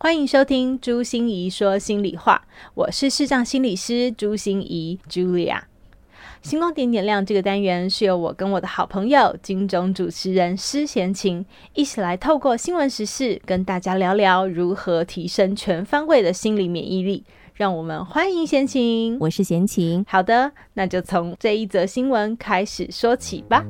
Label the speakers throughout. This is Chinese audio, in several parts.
Speaker 1: 欢迎收听朱心怡说心里话，我是视障心理师朱心怡 Julia。星光点点亮这个单元是由我跟我的好朋友金钟主持人施贤琴一起来透过新闻时事跟大家聊聊如何提升全方位的心理免疫力。让我们欢迎贤琴，
Speaker 2: 我是贤琴。
Speaker 1: 好的，那就从这一则新闻开始说起吧。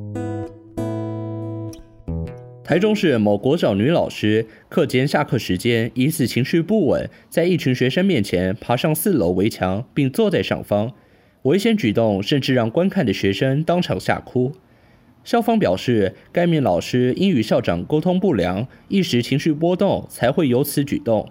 Speaker 3: 台中市某国小女老师课间下课时间疑似情绪不稳，在一群学生面前爬上四楼围墙，并坐在上方，危险举动甚至让观看的学生当场吓哭。校方表示，该名老师因与校长沟通不良，一时情绪波动，才会有此举动。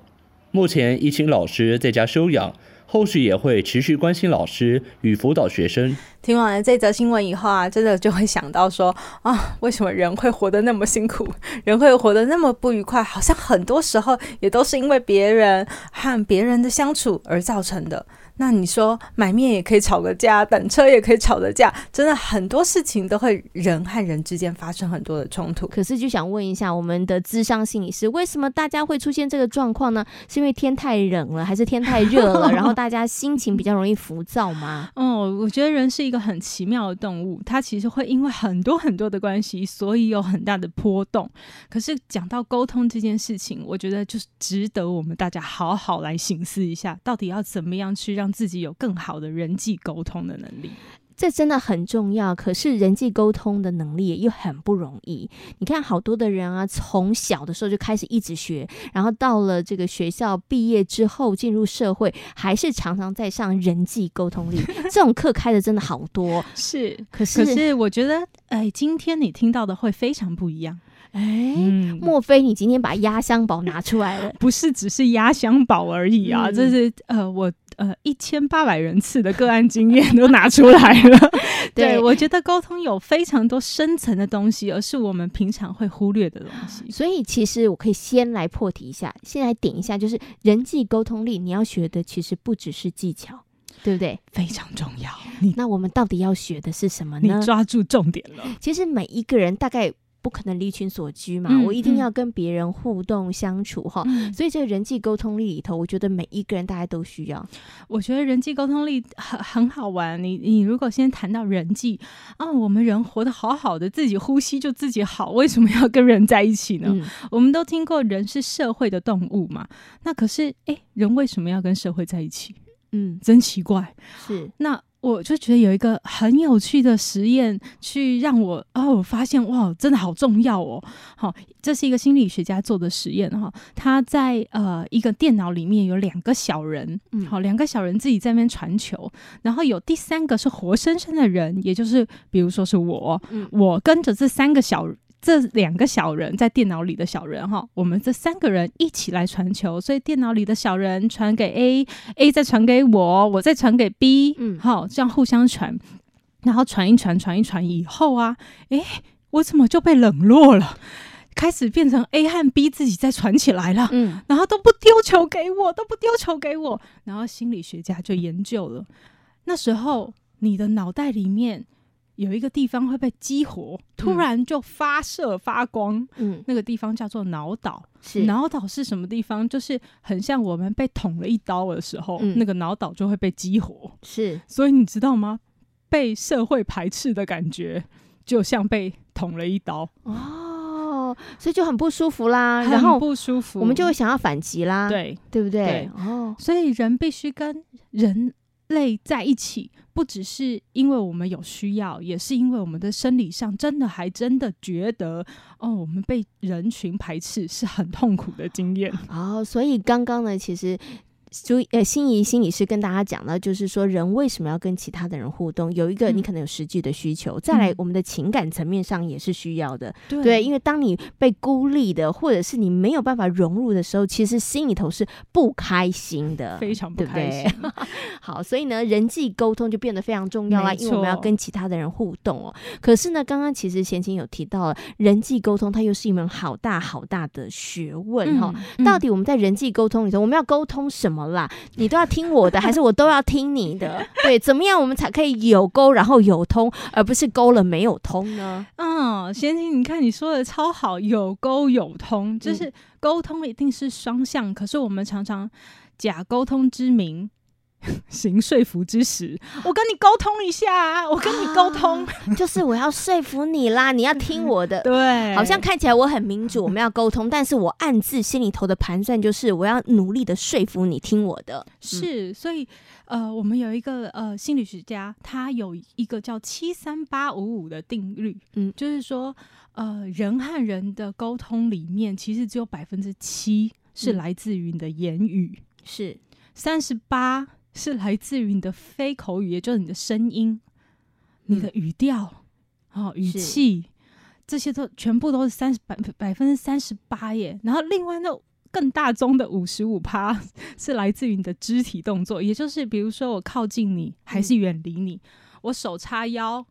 Speaker 3: 目前已请老师在家休养。后续也会持续关心老师与辅导学生。
Speaker 1: 听完这则新闻以后啊，真的就会想到说啊，为什么人会活得那么辛苦，人会活得那么不愉快？好像很多时候也都是因为别人和别人的相处而造成的。那你说买面也可以吵个架，等车也可以吵个架，真的很多事情都会人和人之间发生很多的冲突。
Speaker 2: 可是就想问一下，我们的智商心理师，为什么大家会出现这个状况呢？是因为天太冷了，还是天太热了？然后大家心情比较容易浮躁吗？
Speaker 4: 哦，我觉得人是一个很奇妙的动物，它其实会因为很多很多的关系，所以有很大的波动。可是讲到沟通这件事情，我觉得就是值得我们大家好好来醒思一下，到底要怎么样去让。自己有更好的人际沟通的能力，
Speaker 2: 这真的很重要。可是人际沟通的能力又很不容易。你看，好多的人啊，从小的时候就开始一直学，然后到了这个学校毕业之后进入社会，还是常常在上人际沟通力 这种课开的真的好多。
Speaker 4: 是，
Speaker 2: 可是
Speaker 4: 可是我觉得，哎，今天你听到的会非常不一样。
Speaker 2: 哎，莫非你今天把压箱宝拿出来了？
Speaker 4: 不是只是压箱宝而已啊，这是呃我。呃，一千八百人次的个案经验都拿出来了。对我觉得沟通有非常多深层的东西，而是我们平常会忽略的东西。
Speaker 2: 所以，其实我可以先来破题一下，先来点一下，就是人际沟通力，你要学的其实不只是技巧，对不对？
Speaker 4: 非常重要。
Speaker 2: 那我们到底要学的是什么呢？
Speaker 4: 你抓住重点了。
Speaker 2: 其实每一个人大概。不可能离群所居嘛，我一定要跟别人互动相处哈，所以这个人际沟通力里头，我觉得每一个人大家都需要。
Speaker 4: 我觉得人际沟通力很很好玩。你你如果先谈到人际啊，我们人活得好好的，自己呼吸就自己好，为什么要跟人在一起呢？我们都听过人是社会的动物嘛，那可是哎，人为什么要跟社会在一起？嗯，真奇怪。
Speaker 2: 是
Speaker 4: 那。我就觉得有一个很有趣的实验，去让我哦我发现哇，真的好重要哦。好，这是一个心理学家做的实验哈。他在呃一个电脑里面有两个小人，嗯，好，两个小人自己在那边传球，然后有第三个是活生生的人，也就是比如说是我，我跟着这三个小。这两个小人在电脑里的小人哈，我们这三个人一起来传球，所以电脑里的小人传给 A，A 再传给我，我再传给 B，嗯，好，这样互相传，然后传一传，传一传以后啊，诶，我怎么就被冷落了？开始变成 A 和 B 自己在传起来了，嗯，然后都不丢球给我，都不丢球给我，然后心理学家就研究了，那时候你的脑袋里面。有一个地方会被激活，突然就发射发光。嗯，那个地方叫做脑岛。
Speaker 2: 是
Speaker 4: 脑岛是什么地方？就是很像我们被捅了一刀的时候，那个脑岛就会被激活。
Speaker 2: 是，
Speaker 4: 所以你知道吗？被社会排斥的感觉，就像被捅了一刀。
Speaker 2: 哦，所以就很不舒服啦。然后
Speaker 4: 不舒服，
Speaker 2: 我们就会想要反击啦。
Speaker 4: 对，
Speaker 2: 对不对？哦，
Speaker 4: 所以人必须跟人累在一起。不只是因为我们有需要，也是因为我们的生理上真的还真的觉得，哦，我们被人群排斥是很痛苦的经验。
Speaker 2: 哦，所以刚刚呢，其实。就呃，心仪心理师跟大家讲呢，就是说人为什么要跟其他的人互动？有一个你可能有实际的需求，再来我们的情感层面上也是需要的。对，因为当你被孤立的，或者是你没有办法融入的时候，其实心里头是不开心的，
Speaker 4: 非常不开心。
Speaker 2: 好，所以呢，人际沟通就变得非常重要啦，因为我们要跟其他的人互动哦。可是呢，刚刚其实贤琴有提到了人际沟通，它又是一门好大好大的学问哈。到底我们在人际沟通里头，我们要沟通什么？么啦？你都要听我的，还是我都要听你的？对，怎么样我们才可以有沟然后有通，而不是沟了没有通呢？
Speaker 4: 嗯，贤琴，你看你说的超好，有沟有通，就是沟通一定是双向，可是我们常常假沟通之名。行说服之时，我跟你沟通一下啊！我跟你沟通，
Speaker 2: 就是我要说服你啦，你要听我的。
Speaker 4: 对，
Speaker 2: 好像看起来我很民主，我们要沟通，但是我暗自心里头的盘算就是我要努力的说服你听我的。
Speaker 4: 是，所以呃，我们有一个呃心理学家，他有一个叫七三八五五的定律，嗯，就是说呃人和人的沟通里面，其实只有百分之七是来自于你的言语，
Speaker 2: 是
Speaker 4: 三十八。是来自于你的非口语，也就是你的声音、你的语调、哦语气，这些都全部都是三十百百分之三十八耶。然后另外那更大宗的五十五趴 是来自于你的肢体动作，也就是比如说我靠近你还是远离你，我手叉腰。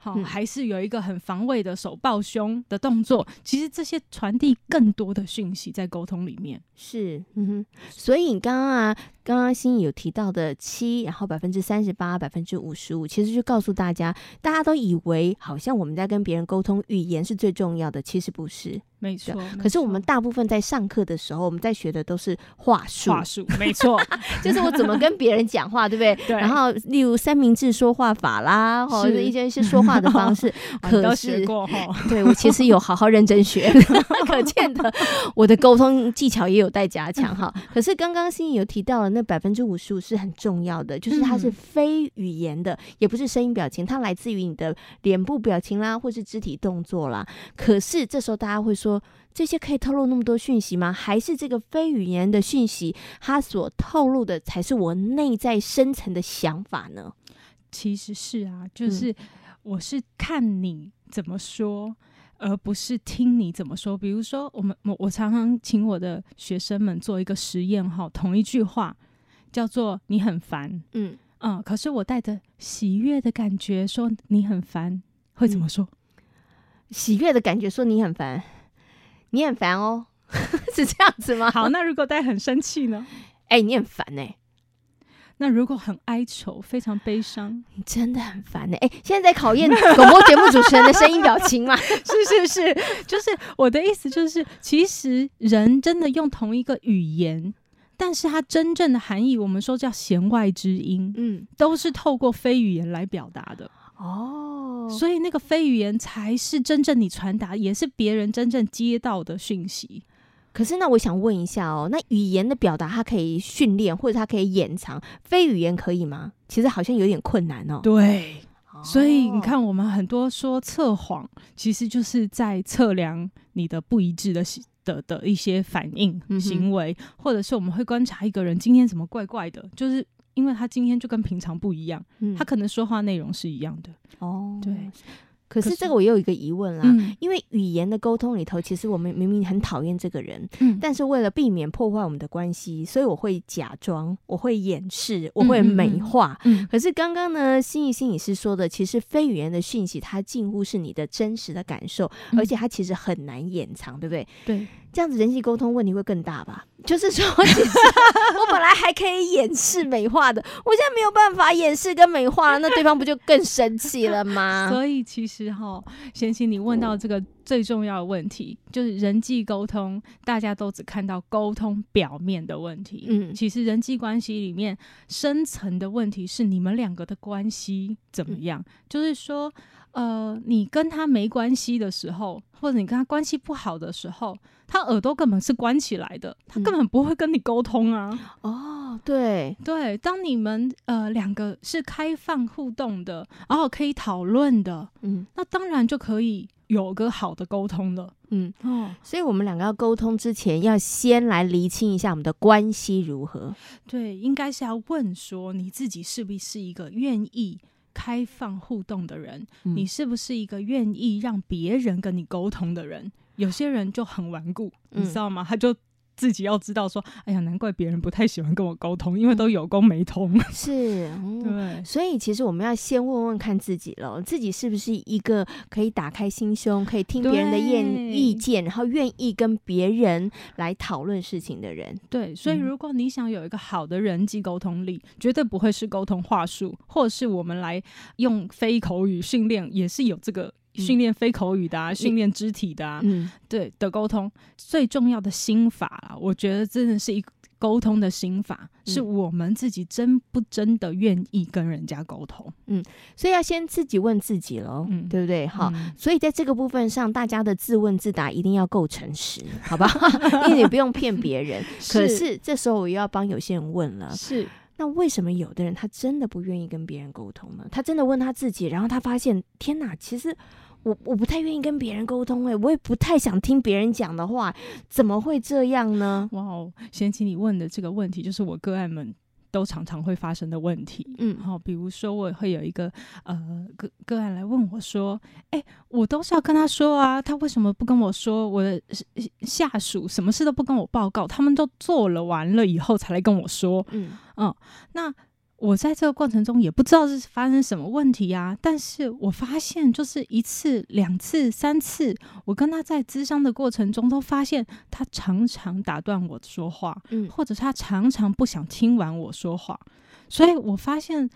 Speaker 4: 好，还是有一个很防卫的手抱胸的动作。其实这些传递更多的讯息在沟通里面。
Speaker 2: 是，嗯哼。所以你刚刚啊，刚刚心有提到的七，然后百分之三十八，百分之五十五，其实就告诉大家，大家都以为好像我们在跟别人沟通，语言是最重要的，其实不是。
Speaker 4: 没错，
Speaker 2: 可是我们大部分在上课的时候，我们在学的都是话术。
Speaker 4: 话术，没错，
Speaker 2: 就是我怎么跟别人讲话，对不对？
Speaker 4: 对。
Speaker 2: 然后，例如三明治说话法啦，或者一些一些说话的方式。可
Speaker 4: 是，
Speaker 2: 对我其实有好好认真学，可见的我的沟通技巧也有待加强哈。可是刚刚心怡有提到了，那百分之五十五是很重要的，就是它是非语言的，也不是声音表情，它来自于你的脸部表情啦，或是肢体动作啦。可是这时候大家会说。说这些可以透露那么多讯息吗？还是这个非语言的讯息，它所透露的才是我内在深层的想法呢？
Speaker 4: 其实是啊，就是我是看你怎么说，而不是听你怎么说。比如说，我们我我常常请我的学生们做一个实验，哈，同一句话叫做“你很烦”，嗯嗯，可是我带着喜悦的感觉说“你很烦”，会怎么说？
Speaker 2: 喜悦的感觉说“你很烦”。你很烦哦，是这样子吗？
Speaker 4: 好，那如果大家很生气呢？
Speaker 2: 哎，你很烦哎。
Speaker 4: 那如果很哀愁、非常悲伤，
Speaker 2: 你真的很烦哎。哎，现在在考验广播节目主持人的声音表情吗？
Speaker 4: 是是是，就是我的意思，就是其实人真的用同一个语言，但是它真正的含义，我们说叫弦外之音，嗯，都是透过非语言来表达的。哦，所以那个非语言才是真正你传达，也是别人真正接到的讯息。
Speaker 2: 可是，那我想问一下哦，那语言的表达它可以训练，或者它可以掩藏，非语言可以吗？其实好像有点困难哦。
Speaker 4: 对，所以你看，我们很多说测谎，其实就是在测量你的不一致的的的一些反应行为，或者是我们会观察一个人今天怎么怪怪的，就是。因为他今天就跟平常不一样，他可能说话内容是一样的哦。对，
Speaker 2: 可是这个我又有一个疑问啦，因为语言的沟通里头，其实我们明明很讨厌这个人，但是为了避免破坏我们的关系，所以我会假装，我会掩饰，我会美化。可是刚刚呢，心仪心理师说的，其实非语言的讯息，它近乎是你的真实的感受，而且它其实很难掩藏，对不对？
Speaker 4: 对。
Speaker 2: 这样子人际沟通问题会更大吧？就是说，其实我本来还可以掩饰美化的，我现在没有办法掩饰跟美化，那对方不就更生气了吗？
Speaker 4: 所以其实哈，贤贤，你问到这个最重要的问题，就是人际沟通，大家都只看到沟通表面的问题。嗯，其实人际关系里面深层的问题是你们两个的关系怎么样？就是说。呃，你跟他没关系的时候，或者你跟他关系不好的时候，他耳朵根本是关起来的，他根本不会跟你沟通啊。
Speaker 2: 哦，对
Speaker 4: 对，当你们呃两个是开放互动的，然后可以讨论的，嗯，那当然就可以有个好的沟通了。嗯
Speaker 2: 哦，所以我们两个要沟通之前，要先来厘清一下我们的关系如何。
Speaker 4: 对，应该是要问说你自己是不是一个愿意。开放互动的人，你是不是一个愿意让别人跟你沟通的人？有些人就很顽固，你知道吗？他就自己要知道说，哎呀，难怪别人不太喜欢跟我沟通，因为都有沟没通。
Speaker 2: 是，嗯
Speaker 4: 对，
Speaker 2: 所以其实我们要先问问看自己了，自己是不是一个可以打开心胸、可以听别人的意
Speaker 4: 对
Speaker 2: 意见，然后愿意跟别人来讨论事情的人。
Speaker 4: 对，所以
Speaker 2: 嗯
Speaker 4: 如果你想有一个好的人际沟通力，绝对不会是沟通话术，或者是我们来用非口语训练，也是有这个
Speaker 2: 嗯
Speaker 4: 训练非口语的啊，训练肢体的啊，
Speaker 2: 嗯，
Speaker 4: 对的沟通最重要的心法啊，我觉得真的是一沟通的心法，是
Speaker 2: 嗯
Speaker 4: 我们自己真不真的愿意跟人家沟通。
Speaker 2: 嗯所以要先自己问自己喽，
Speaker 4: 嗯
Speaker 2: 对不对？好。
Speaker 4: 嗯
Speaker 2: 所以在这个部分上，大家的自问自答一定要够诚实，好吧？因为你不用骗别人。可是这时候我又要帮有些人问了，
Speaker 4: 是
Speaker 2: 那为什么有的人他真的不愿意跟别人沟通呢？他真的问他自己，然后他发现，天哪，其实我我不太愿意跟别人沟通，哎，我也不太想听别人讲的话，怎么会这样呢？
Speaker 4: 哇哦，贤琪，你问的这个问题，就是我个案们都常常会发生的问题。
Speaker 2: 嗯
Speaker 4: 好、比如说我会有一个呃个个案来问我说：“哎、我都是要跟他说啊，他为什么不跟我说？我的下属什么事都不跟我报告，他们都做了完了以后才来跟我说。
Speaker 2: 嗯
Speaker 4: 那我在这个过程中也不知道是发生什么问题啊，但是我发现就是一次、两次、三次，我跟他在咨商的过程中都发现他常常打断我说话，
Speaker 2: 嗯
Speaker 4: 或者他常常不想听完我说话，所以我发现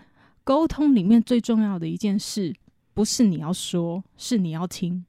Speaker 4: 沟通里面最重要的一件事，不是你要说，是你要听。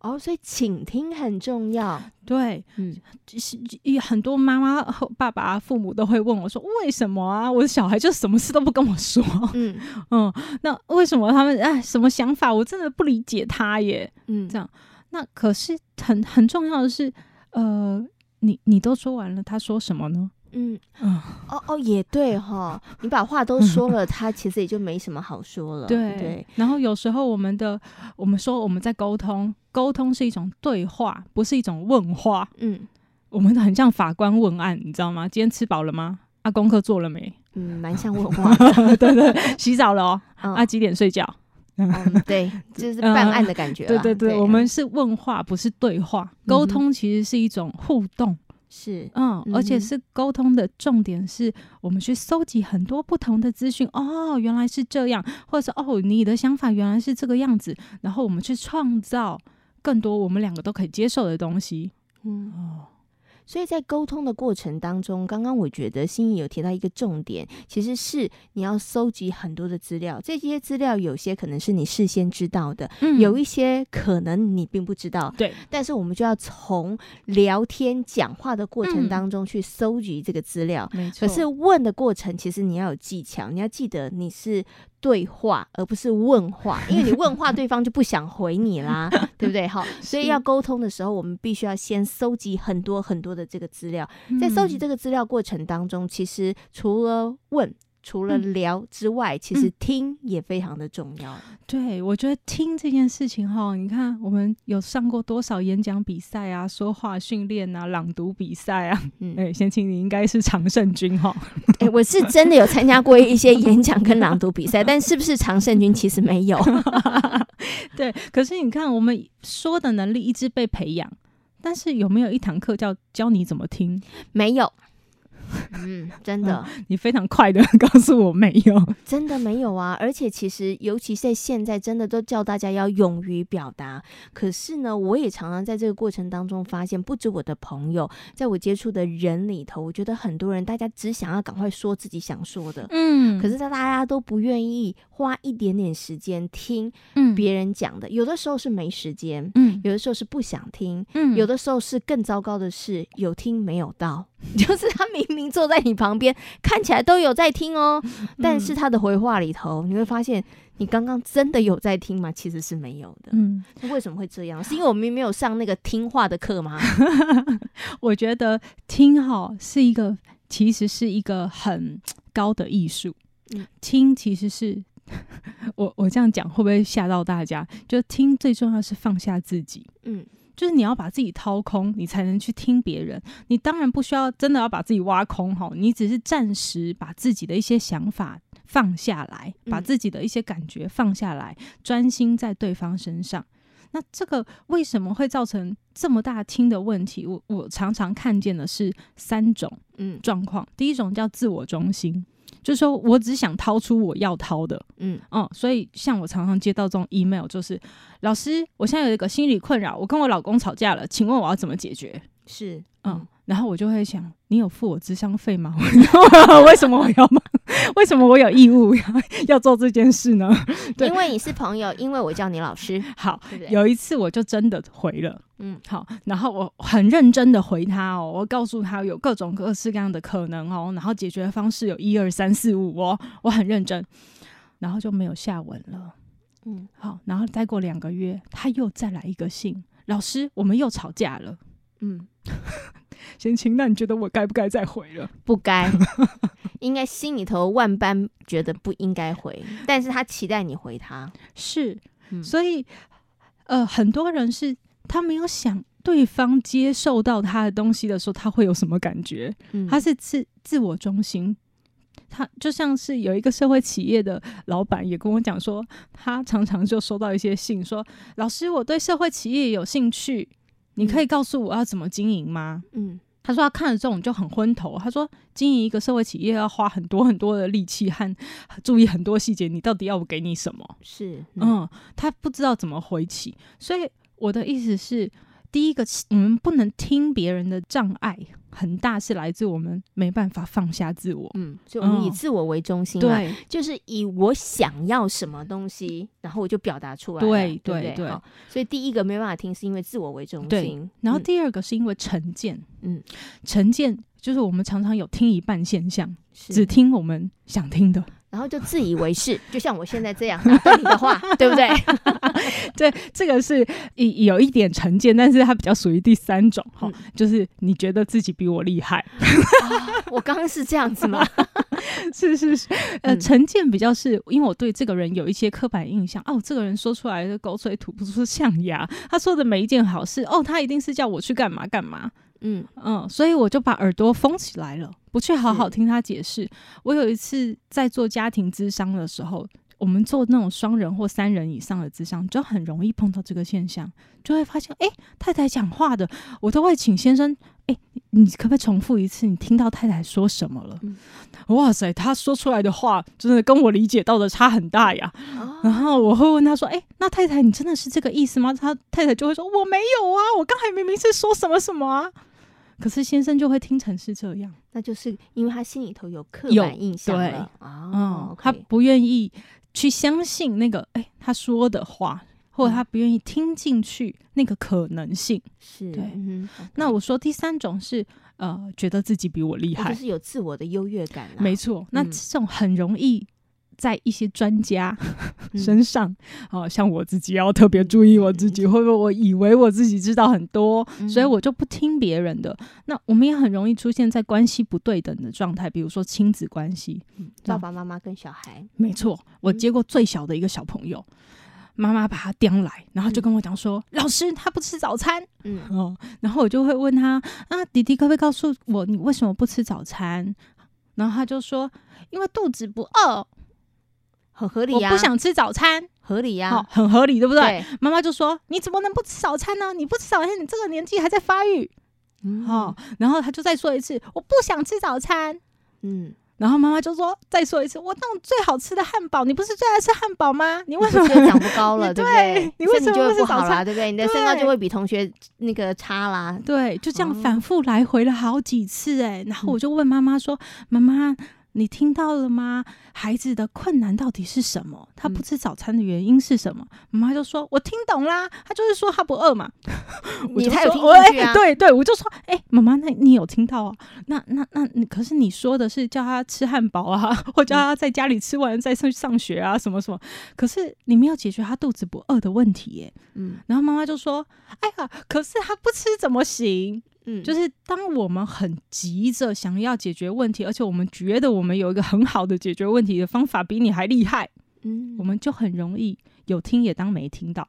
Speaker 2: 哦，所以倾听很重要。
Speaker 4: 对，
Speaker 2: 嗯
Speaker 4: 就是也很多妈妈、和爸爸、父母都会问我说：“为什么啊？我的小孩就什么事都不跟我说。
Speaker 2: 嗯
Speaker 4: 嗯，那为什么他们哎什么想法？我真的不理解他耶。
Speaker 2: 嗯，
Speaker 4: 这样那可是很很重要的是，呃，你你都说完了，他说什么呢？
Speaker 2: 嗯
Speaker 4: 嗯，
Speaker 2: 哦哦，也对哈，你把话都说了，他其实也就没什么好说了。
Speaker 4: 对
Speaker 2: 对，
Speaker 4: 然后有时候我们的我们说我们在沟通，沟通是一种对话，不是一种问话。
Speaker 2: 嗯
Speaker 4: 我们很像法官问案，你知道吗？今天吃饱了吗？啊，功课做了没？
Speaker 2: 嗯，蛮像 问话。
Speaker 4: 对对，洗澡了哦。
Speaker 2: 嗯
Speaker 4: 啊，几点睡觉？
Speaker 2: 嗯，对，就是办案的感觉
Speaker 4: 对对，对，我们是问话，不是对话。沟通其实是一种互动，
Speaker 2: 是
Speaker 4: 嗯，而且是沟通的重点是我们去搜集很多不同的资讯。哦，原来是这样，或者是哦，你的想法原来是这个样子，然后我们去创造更多我们两个都可以接受的东西。
Speaker 2: 嗯。
Speaker 4: 哦，
Speaker 2: 所以在沟通的过程当中，刚刚我觉得心仪有提到一个重点，其实是你要搜集很多的资料，这些资料有些可能是你事先知道的，
Speaker 4: 嗯
Speaker 2: 有一些可能你并不知道，
Speaker 4: 对，
Speaker 2: 但是我们就要从聊天讲话的过程
Speaker 4: 嗯
Speaker 2: 当中去搜集这个资料。
Speaker 4: 没错。
Speaker 2: 可是问的过程，其实你要有技巧，你要记得你是对话，而不是问话，因为你问话，对方就不想回你啦，对不对？好，所以要沟通的时候，我们必须要先搜集很多很多的这个资料，在搜集
Speaker 4: 嗯
Speaker 2: 这个资料过程当中，其实除了问。除了
Speaker 4: 嗯
Speaker 2: 聊之外，其实
Speaker 4: 嗯
Speaker 2: 听也非常的重要。
Speaker 4: 对，我觉得听这件事情哈，你看我们有上过多少演讲比赛啊、说话训练啊、朗读比赛啊。
Speaker 2: 嗯，
Speaker 4: 哎、贤青，你应该是常胜军哈。
Speaker 2: 哎、我是真的有参加过一些演讲跟朗读比赛，但是不是常胜军其实没有。
Speaker 4: 对，可是你看，我们说的能力一直被培养，但是有没有一堂课叫教你怎么听？
Speaker 2: 没有。嗯，真的，
Speaker 4: 你非常快的告诉我没有。
Speaker 2: 真的没有啊！而且其实，尤其在现在，真的都叫大家要勇于表达。可是呢，我也常常在这个过程当中发现，不止我的朋友，在我接触的人里头，我觉得很多人大家只想要赶快说自己想说的，
Speaker 4: 嗯
Speaker 2: 可是大家都不愿意花一点点时间听
Speaker 4: 嗯
Speaker 2: 别人讲的。有的时候是没时间，
Speaker 4: 嗯
Speaker 2: 有的时候是不想听，
Speaker 4: 嗯
Speaker 2: 有的时候是更糟糕的是有听没有到，就是他明明坐在你旁边，看起来都有在听哦，但是他的回话里头，你会发现你刚刚真的有在听吗？其实是没有的。
Speaker 4: 嗯，
Speaker 2: 那为什么会这样？是因为我们没有上那个听话的课吗？
Speaker 4: 我觉得听好是一个，其实是一个很高的艺术。
Speaker 2: 嗯
Speaker 4: 听其实是我我这样讲会不会吓到大家？就听最重要是放下自己。
Speaker 2: 嗯
Speaker 4: 就是你要把自己掏空，你才能去听别人。你当然不需要真的要把自己挖空哈，你只是暂时把自己的一些想法放下来，把
Speaker 2: 嗯
Speaker 4: 自己的一些感觉放下来，专心在对方身上。那这个为什么会造成这么大听的问题？我我常常看见的是三种
Speaker 2: 嗯
Speaker 4: 状况。第一种叫自我中心，就是说我只想掏出我要掏的，
Speaker 2: 嗯
Speaker 4: 嗯，所以像我常常接到这种 email，就是老师，我现在有一个心理困扰，我跟我老公吵架了，请问我要怎么解决？
Speaker 2: 是
Speaker 4: 嗯，然后我就会想，你有付我智商费吗？为什么我要吗？为什么我有义务要 要做这件事呢？对
Speaker 2: 因为你是朋友，因为我叫你老师，
Speaker 4: 好，
Speaker 2: 对对？
Speaker 4: 有一次我就真的回了。
Speaker 2: 嗯
Speaker 4: 好，然后我很认真的回他哦，我告诉他有各种各式各样的可能哦，然后解决方式有一二三四五哦，我很认真，然后就没有下文了。
Speaker 2: 嗯
Speaker 4: 好，然后再过两个月，他又再来一个信，老师，我们又吵架了。
Speaker 2: 嗯，
Speaker 4: 贤琴，那你觉得我该不该再回了？
Speaker 2: 不该，应该心里头万般觉得不应该回，但是他期待你回他。
Speaker 4: 是，
Speaker 2: 嗯
Speaker 4: 所以呃，很多人是他没有想对方接受到他的东西的时候，他会有什么感觉？
Speaker 2: 嗯
Speaker 4: 他是自自我中心。他就像是有一个社会企业的老板也跟我讲说，他常常就收到一些信说，老师，我对社会企业有兴趣，你可以告诉我要怎么经营吗？
Speaker 2: 嗯
Speaker 4: 他说他看了这种就很昏头。他说经营一个社会企业要花很多很多的力气和注意很多细节，你到底要我给你什么？
Speaker 2: 是嗯
Speaker 4: 嗯，他不知道怎么回起。所以我的意思是，第一个，我们不能听别人的障碍很大，是来自我们没办法放下自我。
Speaker 2: 嗯，所以我们以
Speaker 4: 嗯。
Speaker 2: 自我为中心嘛，
Speaker 4: 对。
Speaker 2: 就是以我想要什么东西，然后我就表达出来了，
Speaker 4: 对
Speaker 2: 对
Speaker 4: 对？对
Speaker 2: 所以第一个没办法听，是因为自我为中心。嗯
Speaker 4: 然后第二个是因为成见，
Speaker 2: 嗯，
Speaker 4: 成见就是我们常常有听一半现象，只听我们想听的。
Speaker 2: 然后就自以为是，就像我现在这样打断你的话，对不对？
Speaker 4: 对，这个是有有一点成见，但是它比较属于第三种哈，
Speaker 2: 嗯
Speaker 4: 就是你觉得自己比我厉害，
Speaker 2: 啊我刚刚是这样子吗？
Speaker 4: 是是是，呃，
Speaker 2: 嗯
Speaker 4: 成见比较是因为我对这个人有一些刻板印象，哦，这个人说出来的狗嘴吐不出象牙，他说的每一件好事，哦，他一定是叫我去干嘛干嘛，
Speaker 2: 嗯
Speaker 4: 嗯，所以我就把耳朵封起来了，不去好好听他解释。我有一次在做家庭咨商的时候，我们做那种双人或三人以上的咨商，就很容易碰到这个现象，就会发现，哎、太太讲话的，我都会请先生，哎、你可不可以重复一次你听到太太说什么了？
Speaker 2: 嗯
Speaker 4: 哇塞，他说出来的话真的跟我理解到的差很大呀。然
Speaker 2: 哦，
Speaker 4: 后我会问他说：“哎、那太太，你真的是这个意思吗？”他太太就会说：“我没有啊，我刚才明明是说什么什么啊。”可是先生就会听成是这样，
Speaker 2: 那就是因为他心里头有刻板印象
Speaker 4: 对。
Speaker 2: 了啊
Speaker 4: 嗯，，他不愿意去相信那个哎、他说的话，或者他不愿意听进去那个可能性。
Speaker 2: 是
Speaker 4: 对。那我说第三种是呃，觉得自己比我厉害。
Speaker 2: 就，是有自我的优越感啦，
Speaker 4: 没错，那
Speaker 2: 嗯。
Speaker 4: 这种很容易。在一些专家
Speaker 2: 嗯
Speaker 4: 身上，哦、像我自己要特别注意我自己，会不会我以为我自己知道很多，所以
Speaker 2: 嗯
Speaker 4: 我就不听别人的。那我们也很容易出现在关系不对等的状态，比如说亲子关系。
Speaker 2: 嗯爸爸妈妈跟小孩，
Speaker 4: 没错，我
Speaker 2: 嗯
Speaker 4: 接过最小的一个小朋友，妈妈把他叼来，然后就
Speaker 2: 嗯
Speaker 4: 跟我讲说：“老师，他不吃早餐。”
Speaker 2: 嗯
Speaker 4: 哦，然后我就会问他：“啊，弟弟可不可以告诉我你为什么不吃早餐？”然后他就说：“因为肚子不饿，
Speaker 2: 很合理呀，
Speaker 4: 我不想吃早餐。
Speaker 2: 合理呀
Speaker 4: 哦，，很合理，对不对？
Speaker 2: 对，
Speaker 4: 妈妈就说：“你怎么能不吃早餐呢？你不吃早餐，你这个年纪还在发育。”
Speaker 2: 嗯
Speaker 4: 哦，然后他就再说一次：“我不想吃早餐。”
Speaker 2: 嗯，
Speaker 4: 然后妈妈就说：“再说一次，我那种最好吃的汉堡，你不是最爱吃汉堡吗？你为什么
Speaker 2: 长不高了，对不
Speaker 4: 对
Speaker 2: 对？
Speaker 4: 你为什么
Speaker 2: 就会
Speaker 4: 不是早
Speaker 2: 不好啦，
Speaker 4: 餐
Speaker 2: 对不对？你的身高就会比同学那个差啦。
Speaker 4: 对，就这样
Speaker 2: 哦
Speaker 4: 反复来回了好几次哎、然后我就问妈妈说：“妈妈，你听到了吗？孩子的困难到底是什么？他不
Speaker 2: 嗯
Speaker 4: 吃早餐的原因是什么？”妈妈就说：“我听懂啦，他就是说他不饿嘛。”我就
Speaker 2: 你才有
Speaker 4: 说
Speaker 2: 听进去啊
Speaker 4: 哎对对，我就说：“哎、妈妈，那你有听到啊？那那那你可是你说的是叫他吃汉堡啊，或叫他在家里吃完再上上学啊，什么什么？可是你没有解决他肚子不饿的问题耶。”
Speaker 2: 嗯
Speaker 4: 然后妈妈就说：“哎呀，可是他不吃怎么行？
Speaker 2: 嗯，
Speaker 4: 就是是当我们很急着想要解决问题，而且我们觉得我们有一个很好的解决问题的方法比你还厉害，
Speaker 2: 嗯
Speaker 4: 我们就很容易有听也当没听到。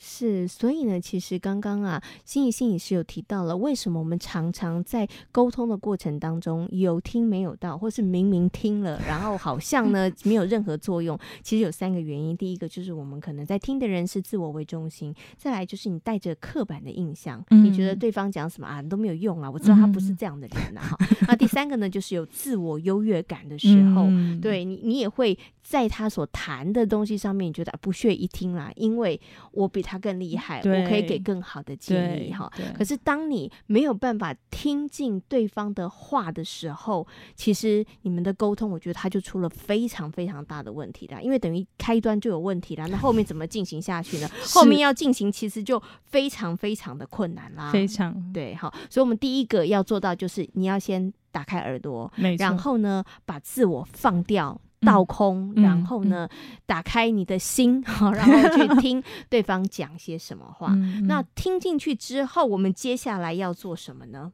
Speaker 2: 是，所以呢，其实刚刚啊，心怡心理师有提到了，为什么我们常常在沟通的过程当中有听没有到，或是明明听了，然后好像呢 没有任何作用。其实有三个原因，第一个就是我们可能在听的人是自我为中心，再来就是你带着刻板的印象，你觉得对方讲什么啊都没有用啊，我知道他不是这样的人啊。那第三个呢，就是有自我优越感的时候，对你你也会在他所谈的东西上面，你觉得不屑一听啦，因为我比。他更厉害，我可以给更好的建议哈。可是当你没有办法听进对方的话的时候，其实你们的沟通，我觉得他就出了非常非常大的问题了。因为等于开端就有问题了，那后面怎么进行下去呢？后面要进行，其实就非常非常的困难啦。
Speaker 4: 非常
Speaker 2: 对，好，所以我们第一个要做到就是你要先打开耳朵，然后呢，把自我放掉。倒空，然后呢，打开你的心，好然后去 听对方讲些什么话。那听进去之后，我们接下来要做什么呢？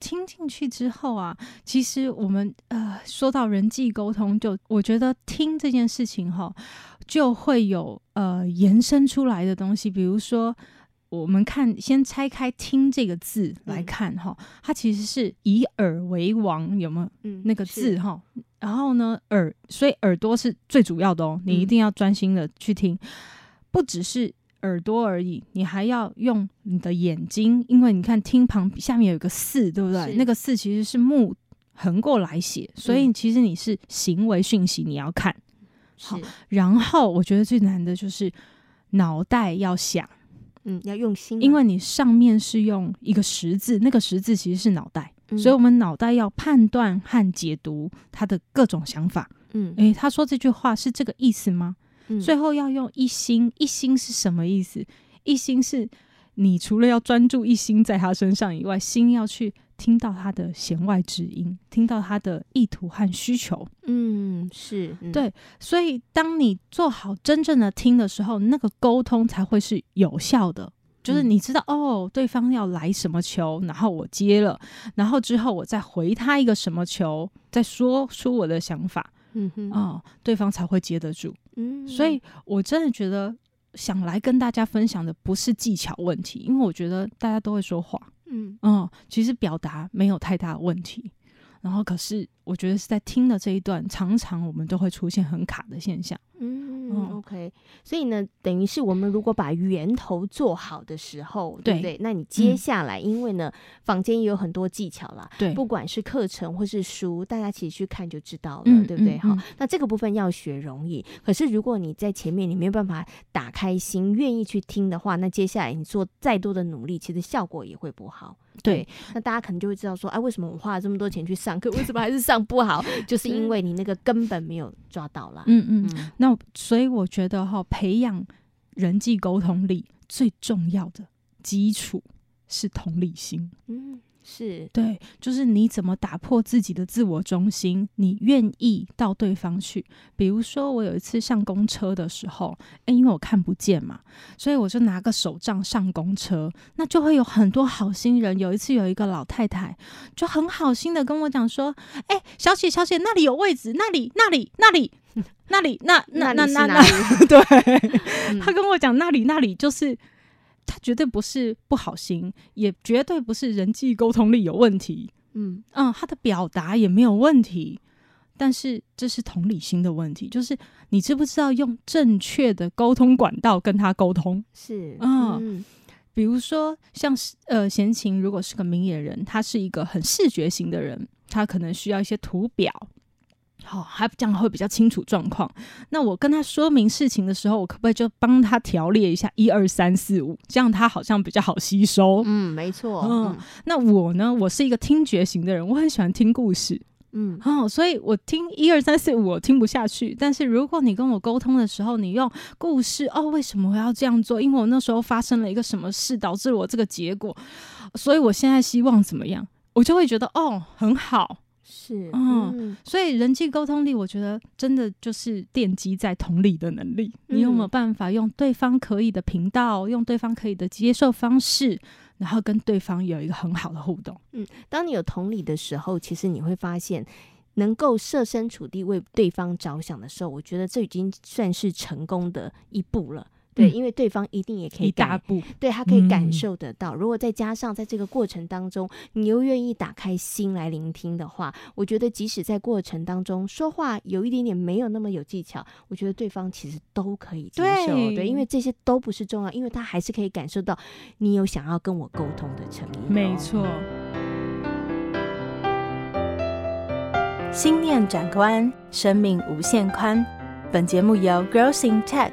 Speaker 4: 听进去之后啊，其实我们呃，说到人际沟通，就我觉得听这件事情哈，就会有呃延伸出来的东西，比如说。我们看，先拆开“听”这个字来看哈，它其实是以耳为王，有没有？嗯，那个字哈。然后呢，耳，所以耳朵是最主要的哦，你一定要专心的去听，不只是耳朵而已，你还要用你的眼睛，因为你看听旁下面有个“四”，对不对？那个“四”其实是木横过来写，所以其实你是行为讯息你要看。好。然后我觉得最难的就是脑袋要想。
Speaker 2: 嗯，要用心，
Speaker 4: 因为你上面是用一个十字，那个十字其实是脑袋，所以我们脑袋要判断和解读他的各种想法。嗯，诶，他说这句话是这个意思吗？最后要用一心，一心是什么意思？一心是你除了要专注一心在他身上以外，心要去。听到他的弦外之音，听到他的意图和需求，
Speaker 2: 嗯，是
Speaker 4: 对，所以当你做好真正的听的时候，那个沟通才会是有效的。就是你知道哦，对方要来什么球，然后我接了，然后之后我再回他一个什么球，再说出我的想法，嗯哼，哦，对方才会接得住。嗯，所以我真的觉得想来跟大家分享的不是技巧问题，因为我觉得大家都会说话。嗯嗯，其实表达没有太大问题，然后可是我觉得是在听的这一段，常常我们都会出现很卡的现象。
Speaker 2: 嗯，OK，所以呢，等于是我们如果把源头做好的时候，对不对？那你接下来，因为呢，坊间也有很多技巧啦，
Speaker 4: 对，
Speaker 2: 不管是课程或是书，大家其实去看就知道了，对不对？好，那这个部分要学容易，可是如果你在前面你没有办法打开心，愿意去听的话，那接下来你做再多的努力，其实效果也会不好。对，那大家可能就会知道说，哎，为什么我花了这么多钱去上课，为什么还是上不好？就是因为你那个根本没有抓到啦。
Speaker 4: 嗯嗯，那所以我觉得哈，培养人际沟通力最重要的基础是同理心。嗯。
Speaker 2: 是
Speaker 4: 对，就是你怎么打破自己的自我中心？你愿意到对方去？比如说，我有一次上公车的时候，哎，因为我看不见嘛，所以我就拿个手杖上公车，那就会有很多好心人。有一次有一个老太太就很好心的跟我讲说：“哎，小姐，小姐，那里有位置，那里，那里，那里，那里，那那那那那，对，他跟我讲那里那里就是。”他绝对不是不好心，也绝对不是人际沟通力有问题。嗯嗯，他的表达也没有问题，但是这是同理心的问题，就是你知不知道用正确的沟通管道跟他沟通？
Speaker 2: 是
Speaker 4: 嗯，比如说像呃闲情，如果是个明眼人，他是一个很视觉型的人，他可能需要一些图表。好，还这样会比较清楚状况。那我跟他说明事情的时候，我可不可以就帮他条列一下一二三四五，这样他好像比较好吸收。
Speaker 2: 嗯，没错。嗯，
Speaker 4: 那我呢，我是一个听觉型的人，我很喜欢听故事。嗯，哦，所以我听一二三四五我听不下去。但是如果你跟我沟通的时候，你用故事哦，为什么我要这样做？因为我那时候发生了一个什么事，导致我这个结果，所以我现在希望怎么样，我就会觉得哦，很好。
Speaker 2: 是，
Speaker 4: 嗯，所以人际沟通力，我觉得真的就是奠基在同理的能力。你有没有办法用对方可以的频道，用对方可以的接受方式，然后跟对方有一个很好的互动？
Speaker 2: 嗯，当你有同理的时候，其实你会发现，能够设身处地为对方着想的时候，我觉得这已经算是成功的一步了。对，
Speaker 5: 嗯
Speaker 2: 因为对方一定也可以
Speaker 5: 大步，
Speaker 2: 对他可以感
Speaker 5: 嗯
Speaker 2: 受得到。如果再加上在这个过程当中，你又愿意打开心来聆听的话，我觉得即使在过程当中说话有一点点没有那么有技巧，我觉得对方其实都可以接受。
Speaker 5: 对
Speaker 2: 对，因为这些都不是重要，因为他还是可以感受到你有想要跟我沟通的诚意、哦
Speaker 5: 没。错。
Speaker 4: 心念转关，生命无限宽。本节目由 Girls in Tech